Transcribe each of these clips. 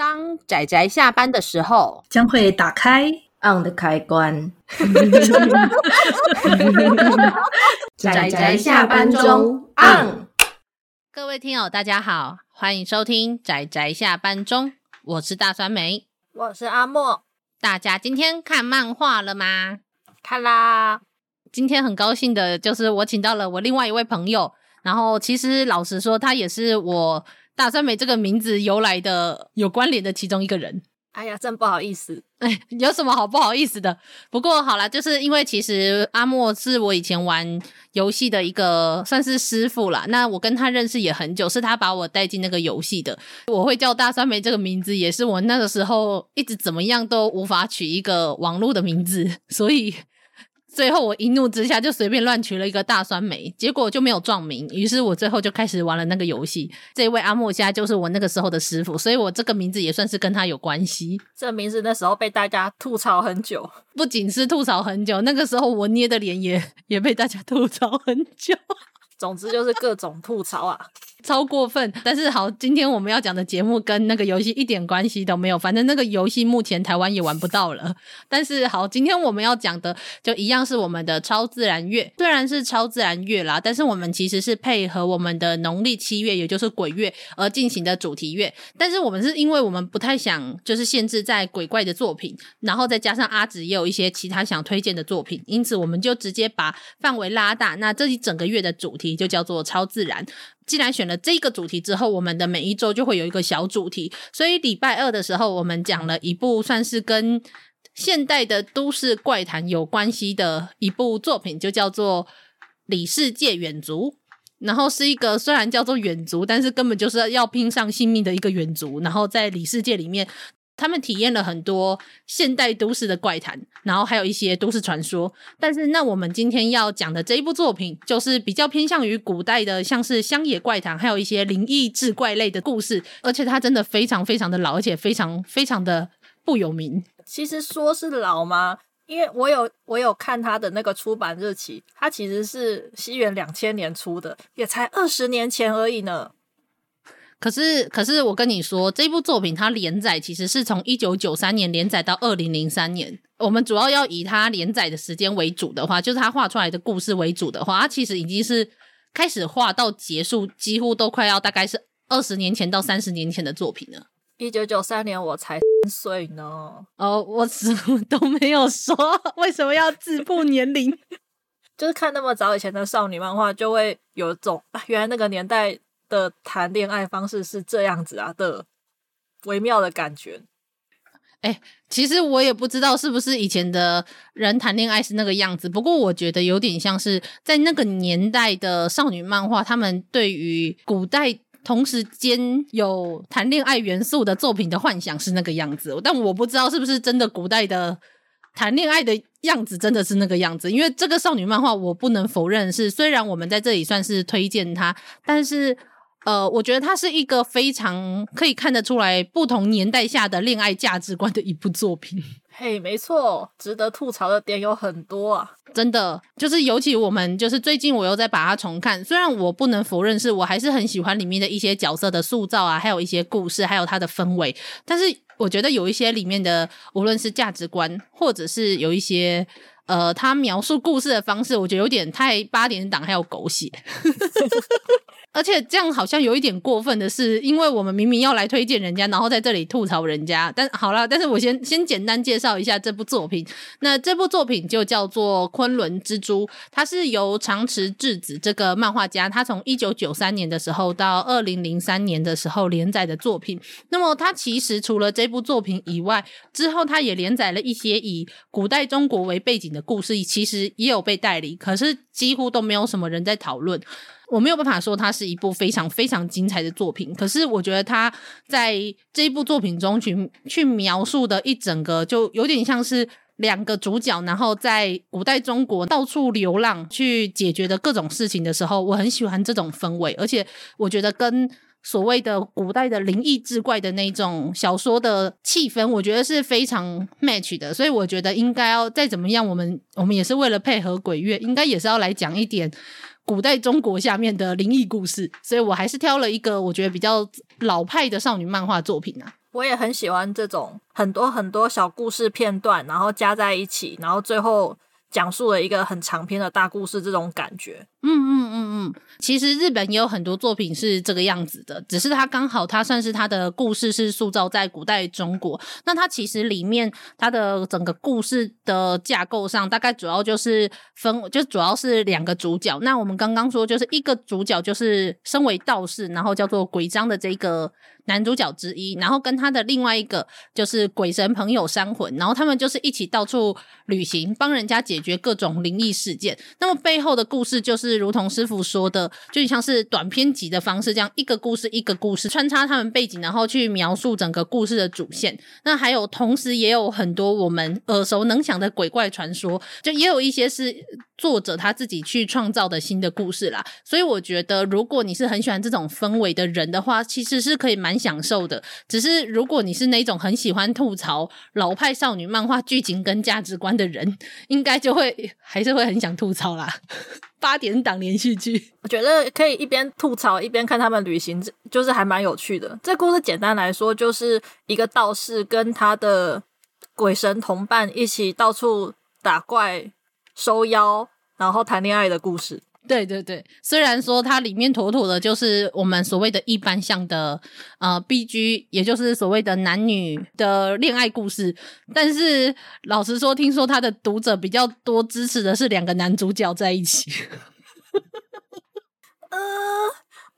当仔仔下班的时候，将会打开 on 的开关。仔仔下班中 on。各位听友，大家好，欢迎收听仔仔下班中，我是大酸梅，我是阿莫。大家今天看漫画了吗？看啦。今天很高兴的就是我请到了我另外一位朋友，然后其实老实说，他也是我。大酸梅这个名字由来的有关联的其中一个人，哎呀，真不好意思，哎，有什么好不好意思的？不过好啦，就是因为其实阿莫是我以前玩游戏的一个算是师傅啦，那我跟他认识也很久，是他把我带进那个游戏的。我会叫大酸梅这个名字，也是我那个时候一直怎么样都无法取一个网络的名字，所以。最后我一怒之下就随便乱取了一个大酸梅，结果就没有撞名，于是我最后就开始玩了那个游戏。这位阿莫现在就是我那个时候的师傅，所以我这个名字也算是跟他有关系。这名字那时候被大家吐槽很久，不仅是吐槽很久，那个时候我捏的脸也也被大家吐槽很久。总之就是各种吐槽啊，超过分。但是好，今天我们要讲的节目跟那个游戏一点关系都没有。反正那个游戏目前台湾也玩不到了。但是好，今天我们要讲的就一样是我们的超自然月，虽然是超自然月啦，但是我们其实是配合我们的农历七月，也就是鬼月而进行的主题月。但是我们是因为我们不太想就是限制在鬼怪的作品，然后再加上阿紫也有一些其他想推荐的作品，因此我们就直接把范围拉大。那这一整个月的主题。就叫做超自然。既然选了这个主题之后，我们的每一周就会有一个小主题。所以礼拜二的时候，我们讲了一部算是跟现代的都市怪谈有关系的一部作品，就叫做《里世界远足》。然后是一个虽然叫做远足，但是根本就是要拼上性命的一个远足。然后在里世界里面。他们体验了很多现代都市的怪谈，然后还有一些都市传说。但是，那我们今天要讲的这一部作品，就是比较偏向于古代的，像是乡野怪谈，还有一些灵异志怪类的故事。而且，它真的非常非常的老，而且非常非常的不有名。其实说是老吗？因为我有我有看它的那个出版日期，它其实是西元两千年出的，也才二十年前而已呢。可是，可是我跟你说，这部作品它连载其实是从一九九三年连载到二零零三年。我们主要要以它连载的时间为主的话，就是它画出来的故事为主的话，它其实已经是开始画到结束，几乎都快要大概是二十年前到三十年前的作品了。一九九三年我才三岁呢。哦，我什么都没有说，为什么要自曝年龄？就是看那么早以前的少女漫画，就会有种啊原来那个年代。的谈恋爱方式是这样子啊的微妙的感觉。哎、其实我也不知道是不是以前的人谈恋爱是那个样子，不过我觉得有点像是在那个年代的少女漫画，他们对于古代同时间有谈恋爱元素的作品的幻想是那个样子，但我不知道是不是真的古代的谈恋爱的样子真的是那个样子，因为这个少女漫画我不能否认是，虽然我们在这里算是推荐它，但是。呃，我觉得它是一个非常可以看得出来不同年代下的恋爱价值观的一部作品。嘿，没错，值得吐槽的点有很多啊！真的，就是尤其我们就是最近我又在把它重看，虽然我不能否认是我还是很喜欢里面的一些角色的塑造啊，还有一些故事，还有它的氛围，但是我觉得有一些里面的无论是价值观，或者是有一些呃，他描述故事的方式，我觉得有点太八点档，还有狗血。而且这样好像有一点过分的是，因为我们明明要来推荐人家，然后在这里吐槽人家。但好了，但是我先先简单介绍一下这部作品。那这部作品就叫做《昆仑蜘蛛》，它是由长池智子这个漫画家，他从一九九三年的时候到二零零三年的时候连载的作品。那么他其实除了这部作品以外，之后他也连载了一些以古代中国为背景的故事，其实也有被代理，可是几乎都没有什么人在讨论。我没有办法说它是一部非常非常精彩的作品，可是我觉得他在这一部作品中去去描述的一整个，就有点像是两个主角，然后在古代中国到处流浪去解决的各种事情的时候，我很喜欢这种氛围，而且我觉得跟所谓的古代的灵异志怪的那种小说的气氛，我觉得是非常 match 的，所以我觉得应该要再怎么样，我们我们也是为了配合鬼月，应该也是要来讲一点。古代中国下面的灵异故事，所以我还是挑了一个我觉得比较老派的少女漫画作品啊。我也很喜欢这种很多很多小故事片段，然后加在一起，然后最后讲述了一个很长篇的大故事，这种感觉。嗯嗯嗯嗯，其实日本也有很多作品是这个样子的，只是它刚好它算是它的故事是塑造在古代中国。那它其实里面它的整个故事的架构上，大概主要就是分，就主要是两个主角。那我们刚刚说，就是一个主角就是身为道士，然后叫做鬼张的这个男主角之一，然后跟他的另外一个就是鬼神朋友三魂，然后他们就是一起到处旅行，帮人家解决各种灵异事件。那么背后的故事就。是如同师傅说的，就像是短篇集的方式，这样一个故事一个故事穿插他们背景，然后去描述整个故事的主线。那还有同时也有很多我们耳熟能详的鬼怪传说，就也有一些是作者他自己去创造的新的故事啦。所以我觉得，如果你是很喜欢这种氛围的人的话，其实是可以蛮享受的。只是如果你是那种很喜欢吐槽老派少女漫画剧情跟价值观的人，应该就会 还是会很想吐槽啦。八点档连续剧，我觉得可以一边吐槽一边看他们旅行，就是还蛮有趣的。这故事简单来说，就是一个道士跟他的鬼神同伴一起到处打怪、收妖，然后谈恋爱的故事。对对对，虽然说它里面妥妥的就是我们所谓的一般像的呃 BG，也就是所谓的男女的恋爱故事，但是老实说，听说他的读者比较多支持的是两个男主角在一起。呃。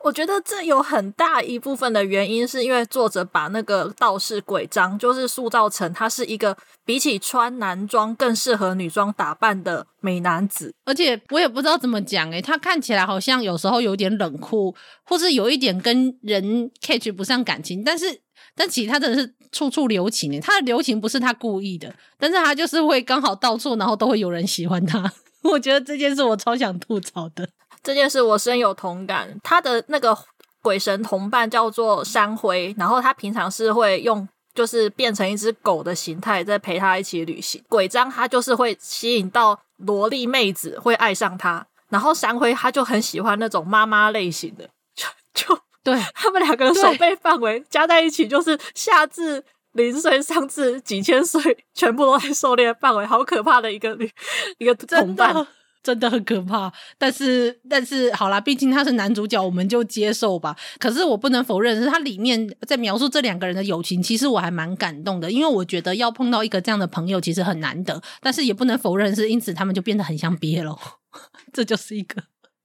我觉得这有很大一部分的原因，是因为作者把那个道士鬼张，就是塑造成他是一个比起穿男装更适合女装打扮的美男子。而且我也不知道怎么讲，诶，他看起来好像有时候有点冷酷，或是有一点跟人 catch 不上感情。但是，但其实他真的是处处留情，诶，他的留情不是他故意的，但是他就是会刚好到处，然后都会有人喜欢他。我觉得这件事我超想吐槽的。这件事我深有同感。他的那个鬼神同伴叫做山灰，然后他平常是会用就是变成一只狗的形态在陪他一起旅行。鬼章他就是会吸引到萝莉妹子，会爱上他。然后山灰他就很喜欢那种妈妈类型的，就就对 他们两个的手背范围加在一起就是下至零岁，上至几千岁，全部都在狩猎范围，好可怕的一个女一个同伴。真的很可怕，但是但是好啦，毕竟他是男主角，我们就接受吧。可是我不能否认，是他里面在描述这两个人的友情，其实我还蛮感动的，因为我觉得要碰到一个这样的朋友，其实很难得。但是也不能否认，是因此他们就变得很像 BL，这就是一个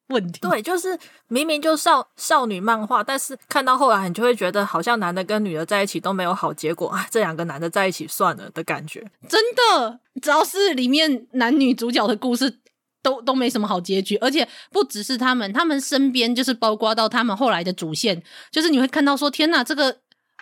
问题。对，就是明明就少少女漫画，但是看到后来，你就会觉得好像男的跟女的在一起都没有好结果啊，这两个男的在一起算了的感觉。真的，只要是里面男女主角的故事。都都没什么好结局，而且不只是他们，他们身边就是包括到他们后来的主线，就是你会看到说，天哪，这个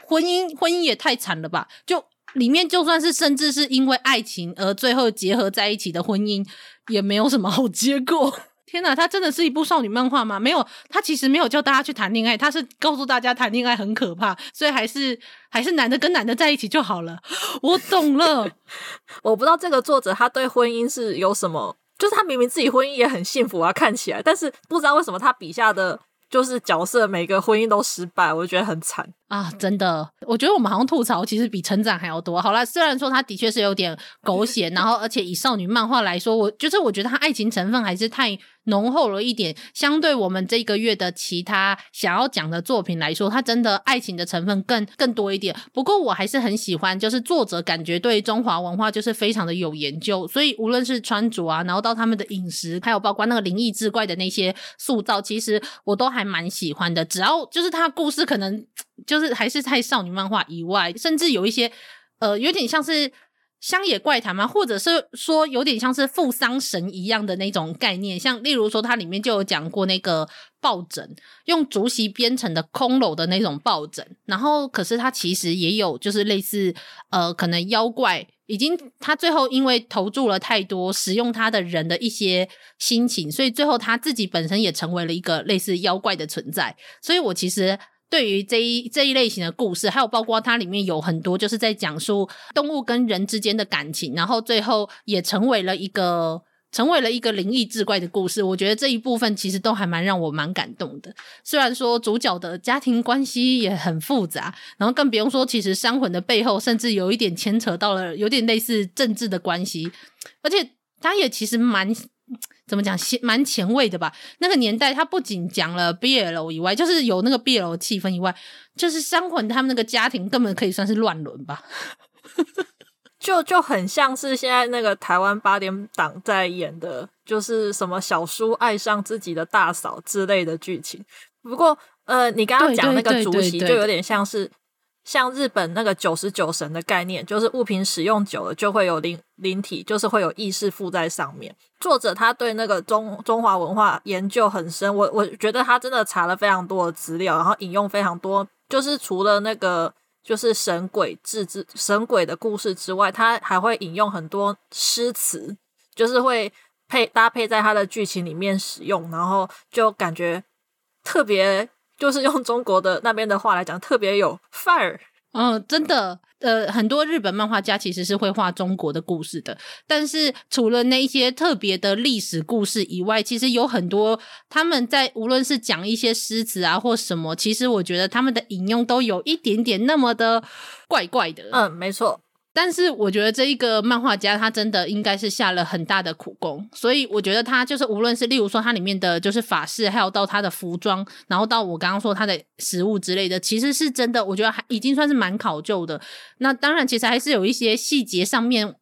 婚姻婚姻也太惨了吧！就里面就算是甚至是因为爱情而最后结合在一起的婚姻，也没有什么好结果。天哪，它真的是一部少女漫画吗？没有，它其实没有叫大家去谈恋爱，它是告诉大家谈恋爱很可怕，所以还是还是男的跟男的在一起就好了。我懂了，我不知道这个作者他对婚姻是有什么。就是他明明自己婚姻也很幸福啊，看起来，但是不知道为什么他笔下的就是角色每个婚姻都失败，我就觉得很惨。啊，真的，我觉得我们好像吐槽，其实比成长还要多。好啦，虽然说它的确是有点狗血，然后而且以少女漫画来说，我就是我觉得它爱情成分还是太浓厚了一点。相对我们这个月的其他想要讲的作品来说，它真的爱情的成分更更多一点。不过我还是很喜欢，就是作者感觉对中华文化就是非常的有研究，所以无论是穿着啊，然后到他们的饮食，还有包括那个灵异志怪的那些塑造，其实我都还蛮喜欢的。只要就是他故事可能。就是还是在少女漫画以外，甚至有一些呃，有点像是乡野怪谈嘛，或者是说有点像是付丧神一样的那种概念。像例如说，它里面就有讲过那个抱枕，用竹席编成的空楼的那种抱枕。然后，可是它其实也有就是类似呃，可能妖怪已经他最后因为投注了太多使用它的人的一些心情，所以最后他自己本身也成为了一个类似妖怪的存在。所以我其实。对于这一这一类型的故事，还有包括它里面有很多就是在讲述动物跟人之间的感情，然后最后也成为了一个成为了一个灵异志怪的故事。我觉得这一部分其实都还蛮让我蛮感动的。虽然说主角的家庭关系也很复杂，然后更不用说，其实山魂的背后甚至有一点牵扯到了有点类似政治的关系，而且他也其实蛮。怎么讲？蛮前卫的吧？那个年代，他不仅讲了 BL 以外，就是有那个 BL 气氛以外，就是山魂他们那个家庭根本可以算是乱伦吧？就就很像是现在那个台湾八点档在演的，就是什么小叔爱上自己的大嫂之类的剧情。不过，呃，你刚刚讲那个主席，就有点像是。像日本那个九十九神的概念，就是物品使用久了就会有灵灵体，就是会有意识附在上面。作者他对那个中中华文化研究很深，我我觉得他真的查了非常多的资料，然后引用非常多，就是除了那个就是神鬼志之神鬼的故事之外，他还会引用很多诗词，就是会配搭配在他的剧情里面使用，然后就感觉特别。就是用中国的那边的话来讲，特别有范儿。嗯，真的，呃，很多日本漫画家其实是会画中国的故事的。但是除了那一些特别的历史故事以外，其实有很多他们在无论是讲一些诗词啊或什么，其实我觉得他们的引用都有一点点那么的怪怪的。嗯，没错。但是我觉得这一个漫画家他真的应该是下了很大的苦功，所以我觉得他就是无论是例如说他里面的就是法式，还有到他的服装，然后到我刚刚说他的食物之类的，其实是真的，我觉得还已经算是蛮考究的。那当然，其实还是有一些细节上面。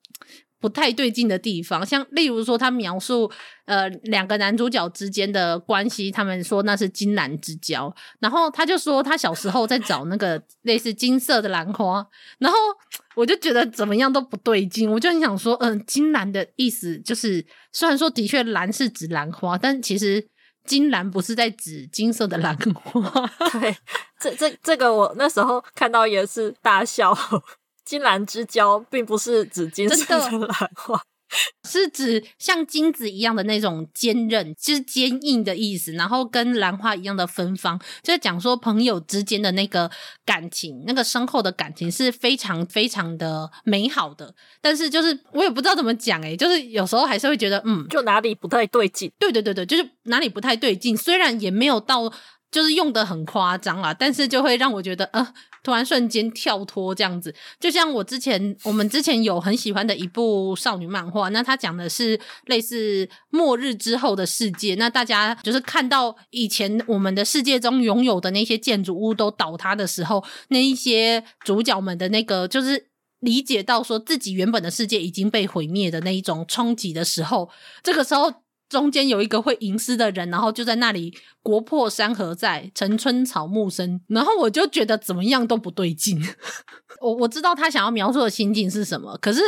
不太对劲的地方，像例如说，他描述呃两个男主角之间的关系，他们说那是金兰之交，然后他就说他小时候在找那个 类似金色的兰花，然后我就觉得怎么样都不对劲，我就很想说，嗯，金兰的意思就是，虽然说的确兰是指兰花，但其实金兰不是在指金色的兰花。对，这这这个我那时候看到也是大笑。金兰之交并不是指金色的兰花，是指像金子一样的那种坚韧，就是坚硬的意思。然后跟兰花一样的芬芳，就是讲说朋友之间的那个感情，那个深厚的感情是非常非常的美好的。但是就是我也不知道怎么讲，诶，就是有时候还是会觉得，嗯，就哪里不太对劲。对对对对，就是哪里不太对劲。虽然也没有到。就是用的很夸张啦，但是就会让我觉得，呃，突然瞬间跳脱这样子。就像我之前，我们之前有很喜欢的一部少女漫画，那它讲的是类似末日之后的世界。那大家就是看到以前我们的世界中拥有的那些建筑物都倒塌的时候，那一些主角们的那个就是理解到说自己原本的世界已经被毁灭的那一种冲击的时候，这个时候。中间有一个会吟诗的人，然后就在那里“国破山河在，城春草木深”，然后我就觉得怎么样都不对劲。我我知道他想要描述的心境是什么，可是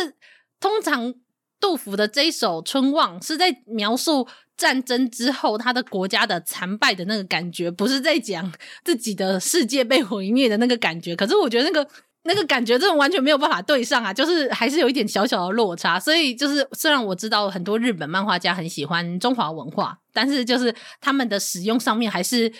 通常杜甫的这一首《春望》是在描述战争之后他的国家的残败的那个感觉，不是在讲自己的世界被毁灭的那个感觉。可是我觉得那个。那个感觉真的完全没有办法对上啊，就是还是有一点小小的落差。所以就是虽然我知道很多日本漫画家很喜欢中华文化，但是就是他们的使用上面还是。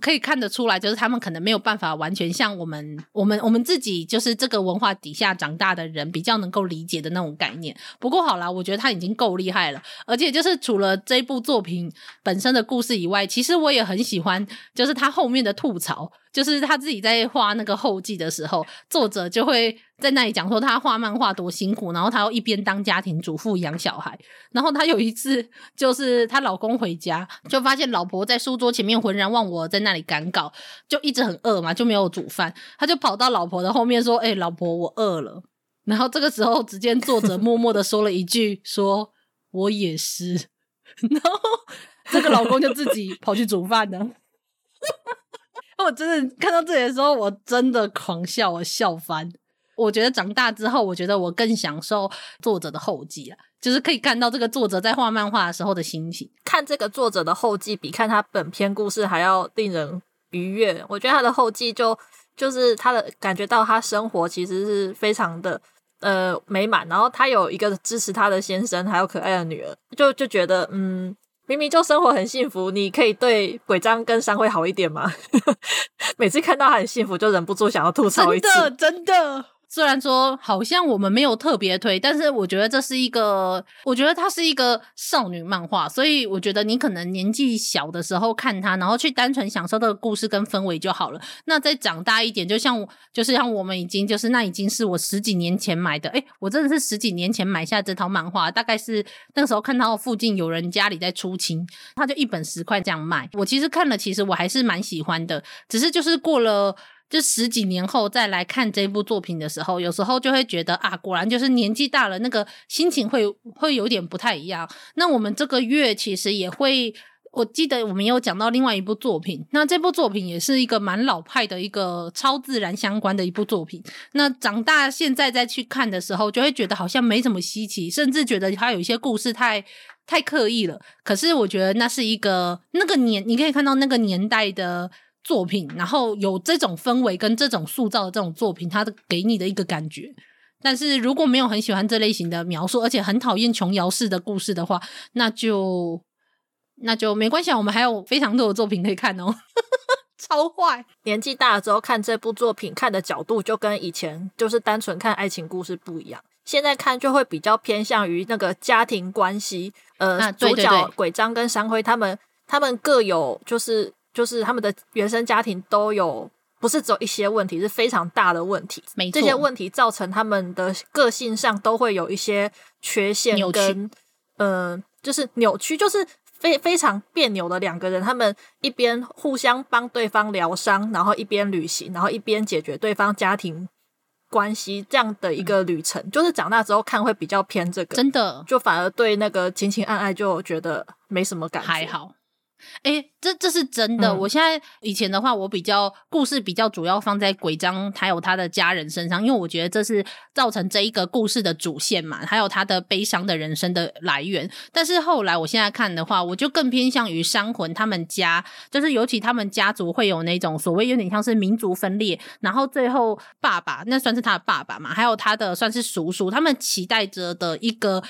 可以看得出来，就是他们可能没有办法完全像我们、我们、我们自己，就是这个文化底下长大的人比较能够理解的那种概念。不过好啦，我觉得他已经够厉害了。而且就是除了这部作品本身的故事以外，其实我也很喜欢，就是他后面的吐槽，就是他自己在画那个后记的时候，作者就会。在那里讲说他画漫画多辛苦，然后他又一边当家庭主妇养小孩，然后他有一次就是她老公回家，就发现老婆在书桌前面浑然忘我，在那里赶稿，就一直很饿嘛，就没有煮饭，他就跑到老婆的后面说：“哎、老婆，我饿了。”然后这个时候，只见作者默默的说了一句：“说我也是。”然后这个老公就自己跑去煮饭了。我真的看到这里的时候，我真的狂笑，我笑翻。我觉得长大之后，我觉得我更享受作者的后记啊，就是可以看到这个作者在画漫画的时候的心情。看这个作者的后记，比看他本篇故事还要令人愉悦。我觉得他的后记就就是他的感觉到他生活其实是非常的呃美满，然后他有一个支持他的先生，还有可爱的女儿，就就觉得嗯，明明就生活很幸福，你可以对鬼张跟商会好一点吗？每次看到他很幸福，就忍不住想要吐槽一次，真的真的。虽然说好像我们没有特别推，但是我觉得这是一个，我觉得它是一个少女漫画，所以我觉得你可能年纪小的时候看它，然后去单纯享受这个故事跟氛围就好了。那再长大一点，就像就是像我们已经就是那已经是我十几年前买的，诶，我真的是十几年前买下这套漫画，大概是那个时候看到附近有人家里在出清，他就一本十块这样卖。我其实看了，其实我还是蛮喜欢的，只是就是过了。就十几年后再来看这部作品的时候，有时候就会觉得啊，果然就是年纪大了，那个心情会会有点不太一样。那我们这个月其实也会，我记得我们有讲到另外一部作品，那这部作品也是一个蛮老派的一个超自然相关的一部作品。那长大现在再去看的时候，就会觉得好像没什么稀奇，甚至觉得它有一些故事太太刻意了。可是我觉得那是一个那个年，你可以看到那个年代的。作品，然后有这种氛围跟这种塑造的这种作品，它的给你的一个感觉。但是如果没有很喜欢这类型的描述，而且很讨厌琼瑶式的故事的话，那就那就没关系啊。我们还有非常多的作品可以看哦。超坏！年纪大了之后看这部作品，看的角度就跟以前就是单纯看爱情故事不一样。现在看就会比较偏向于那个家庭关系。呃，啊、对对对，主角鬼张跟山辉他们，他们各有就是。就是他们的原生家庭都有，不是只有一些问题，是非常大的问题。没错。这些问题造成他们的个性上都会有一些缺陷跟，呃，就是扭曲，就是非非常别扭的两个人。他们一边互相帮对方疗伤，然后一边旅行，然后一边解决对方家庭关系这样的一个旅程。嗯。就是长大之后看会比较偏这个，真的，就反而对那个情情爱爱就觉得没什么感觉，还好。诶，这这是真的。嗯、我现在以前的话，我比较故事比较主要放在鬼张还有他的家人身上，因为我觉得这是造成这一个故事的主线嘛，还有他的悲伤的人生的来源。但是后来我现在看的话，我就更偏向于山魂他们家，就是尤其他们家族会有那种所谓有点像是民族分裂，然后最后爸爸那算是他的爸爸嘛，还有他的算是叔叔，他们期待着的一个。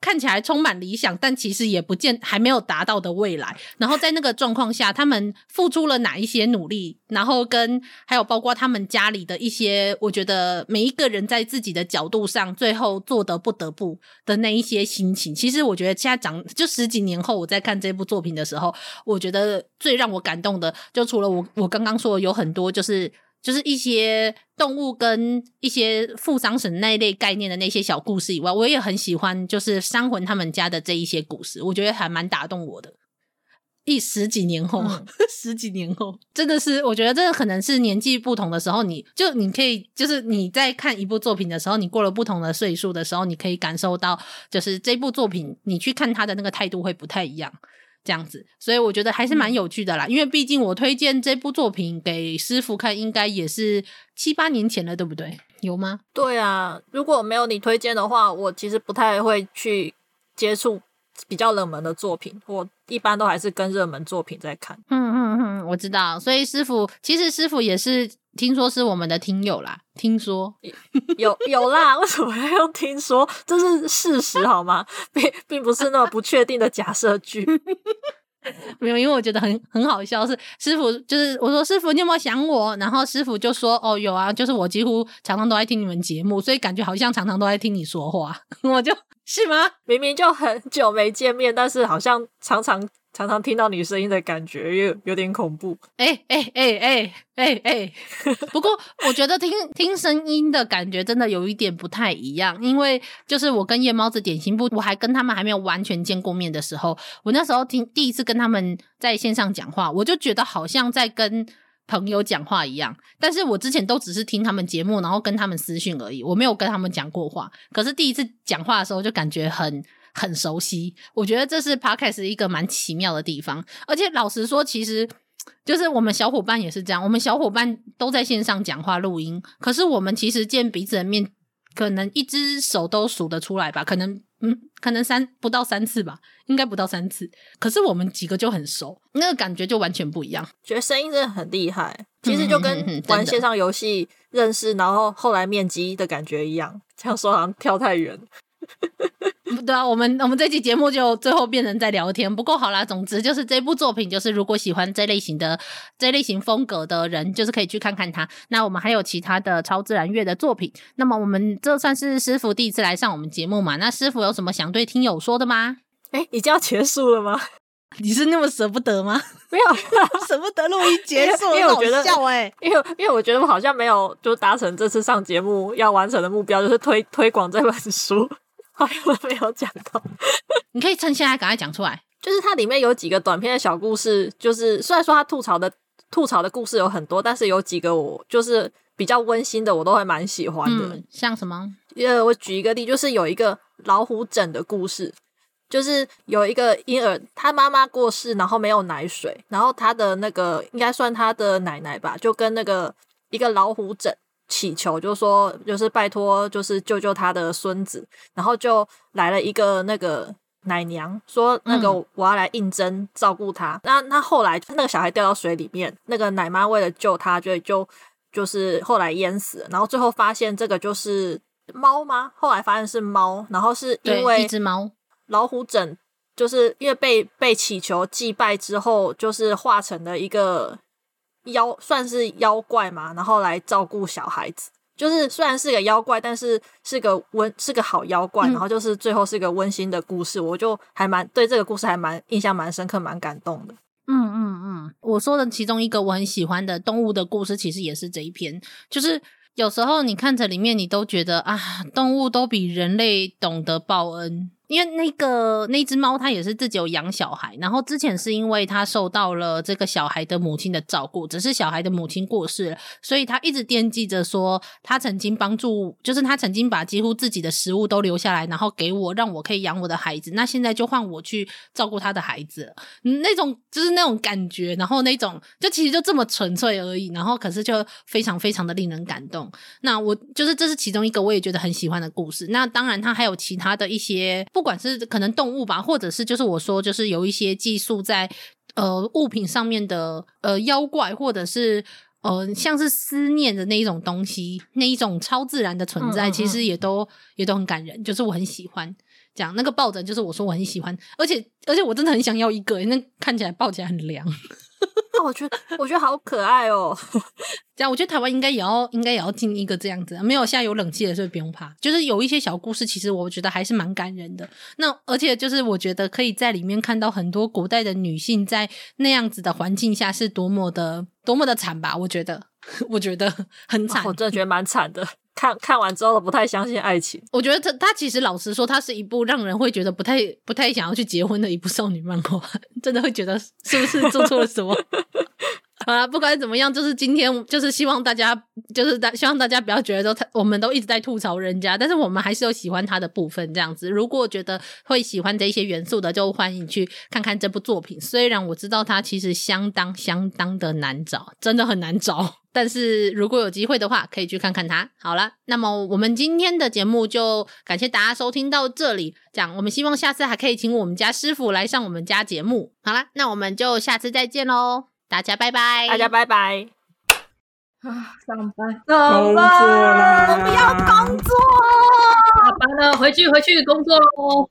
看起来充满理想，但其实也不见还没有达到的未来。然后在那个状况下，他们付出了哪一些努力？然后跟还有包括他们家里的一些，我觉得每一个人在自己的角度上，最后做得不得不的那一些心情。其实我觉得现在长就十几年后，我在看这部作品的时候，我觉得最让我感动的，就除了我我刚刚说有很多就是。就是一些动物跟一些富商神那一类概念的那些小故事以外，我也很喜欢，就是山魂他们家的这一些故事，我觉得还蛮打动我的。一十几年后，嗯、十几年后，真的是，我觉得这个可能是年纪不同的时候，你就你可以，就是你在看一部作品的时候，你过了不同的岁数的时候，你可以感受到，就是这部作品你去看他的那个态度会不太一样。这样子，所以我觉得还是蛮有趣的啦。嗯、因为毕竟我推荐这部作品给师傅看，应该也是七八年前了，对不对？有吗？对啊，如果没有你推荐的话，我其实不太会去接触比较冷门的作品。我一般都还是跟热门作品在看。嗯嗯嗯，我知道。所以师傅，其实师傅也是。听说是我们的听友啦，听说有有啦，为什么要用听说？这是事实好吗？并并不是那么不确定的假设句。没有，因为我觉得很很好笑，是师傅就是我说师傅，你有没有想我？然后师傅就说哦有啊，就是我几乎常常都在听你们节目，所以感觉好像常常都在听你说话。我就是吗？明明就很久没见面，但是好像常常。常常听到你声音的感觉有有点恐怖。哎哎哎哎哎哎！不过我觉得听听声音的感觉真的有一点不太一样，因为就是我跟夜猫子点心部，我还跟他们还没有完全见过面的时候，我那时候听第一次跟他们在线上讲话，我就觉得好像在跟朋友讲话一样。但是我之前都只是听他们节目，然后跟他们私讯而已，我没有跟他们讲过话。可是第一次讲话的时候，就感觉很。很熟悉，我觉得这是 Podcast 一个蛮奇妙的地方。而且老实说，其实就是我们小伙伴也是这样，我们小伙伴都在线上讲话录音，可是我们其实见彼此的面，可能一只手都数得出来吧？可能嗯，可能三不到三次吧，应该不到三次。可是我们几个就很熟，那个感觉就完全不一样。觉得声音真的很厉害，其实就跟玩线上游戏认识，然后后来面基的感觉一样。这样说好像跳太远。对啊，我们我们这期节目就最后变成在聊天。不过好啦，总之就是这部作品，就是如果喜欢这类型的这类型风格的人，就是可以去看看它。那我们还有其他的超自然乐的作品。那么我们这算是师傅第一次来上我们节目嘛？那师傅有什么想对听友说的吗？哎，已经要结束了吗？你是那么舍不得吗？没有，舍不得录音结束，因为我觉得因为因为我觉得我好像没有就达成这次上节目要完成的目标，就是推推广这本书。好像 没有讲到，你可以趁现在赶快讲出来。就是它里面有几个短篇的小故事，就是虽然说它吐槽的吐槽的故事有很多，但是有几个我就是比较温馨的，我都会蛮喜欢的。嗯，像什么？呃，我举一个例，就是有一个老虎枕的故事，就是有一个婴儿，他妈妈过世，然后没有奶水，然后他的那个应该算他的奶奶吧，就跟那个一个老虎枕。祈求，就说就是拜托，就是救救他的孙子，然后就来了一个那个奶娘，说那个我要来应征照顾他。嗯、那那后来那个小孩掉到水里面，那个奶妈为了救他，就就就是后来淹死了。然后最后发现这个就是猫吗？后来发现是猫，然后是因为一只猫老虎枕，就是因为被被祈求祭拜之后，就是化成了一个。妖算是妖怪嘛，然后来照顾小孩子，就是虽然是个妖怪，但是是个温是个好妖怪，嗯、然后就是最后是个温馨的故事，我就还蛮对这个故事还蛮印象蛮深刻，蛮感动的。嗯嗯嗯，我说的其中一个我很喜欢的动物的故事，其实也是这一篇，就是有时候你看着里面，你都觉得啊，动物都比人类懂得报恩。因为那个那只猫，它也是自己有养小孩，然后之前是因为它受到了这个小孩的母亲的照顾，只是小孩的母亲过世了，所以他一直惦记着说，他曾经帮助，就是他曾经把几乎自己的食物都留下来，然后给我，让我可以养我的孩子。那现在就换我去照顾他的孩子了，那种就是那种感觉，然后那种就其实就这么纯粹而已，然后可是就非常非常的令人感动。那我就是这是其中一个我也觉得很喜欢的故事。那当然，它还有其他的一些。管是可能动物吧，或者是就是我说，就是有一些寄宿在呃物品上面的呃妖怪，或者是呃像是思念的那一种东西，那一种超自然的存在，嗯嗯嗯其实也都也都很感人。就是我很喜欢讲那个抱枕，就是我说我很喜欢，而且而且我真的很想要一个，那看起来抱起来很凉。我觉得我觉得好可爱哦，这样我觉得台湾应该也要应该也要进一个这样子，没有现在有冷气的，所以不用怕。就是有一些小故事，其实我觉得还是蛮感人的。那而且就是我觉得可以在里面看到很多古代的女性在那样子的环境下是多么的多么的惨吧？我觉得 我觉得很惨，我真的觉得蛮惨的。看看完之后，不太相信爱情。我觉得他他其实老实说，他是一部让人会觉得不太不太想要去结婚的一部少女漫画，真的会觉得是不是做错了什么？好啦，不管怎么样，就是今天就是希望大家就是大希望大家不要觉得说他我们都一直在吐槽人家，但是我们还是有喜欢他的部分这样子。如果觉得会喜欢这一些元素的，就欢迎去看看这部作品。虽然我知道它其实相当相当的难找，真的很难找。但是如果有机会的话，可以去看看它。好了，那么我们今天的节目就感谢大家收听到这里。这样，我们希望下次还可以请我们家师傅来上我们家节目。好了，那我们就下次再见喽，大家拜拜，大家拜拜。啊，上班，工作啦！我不要工作，下班了，回去回去工作喽。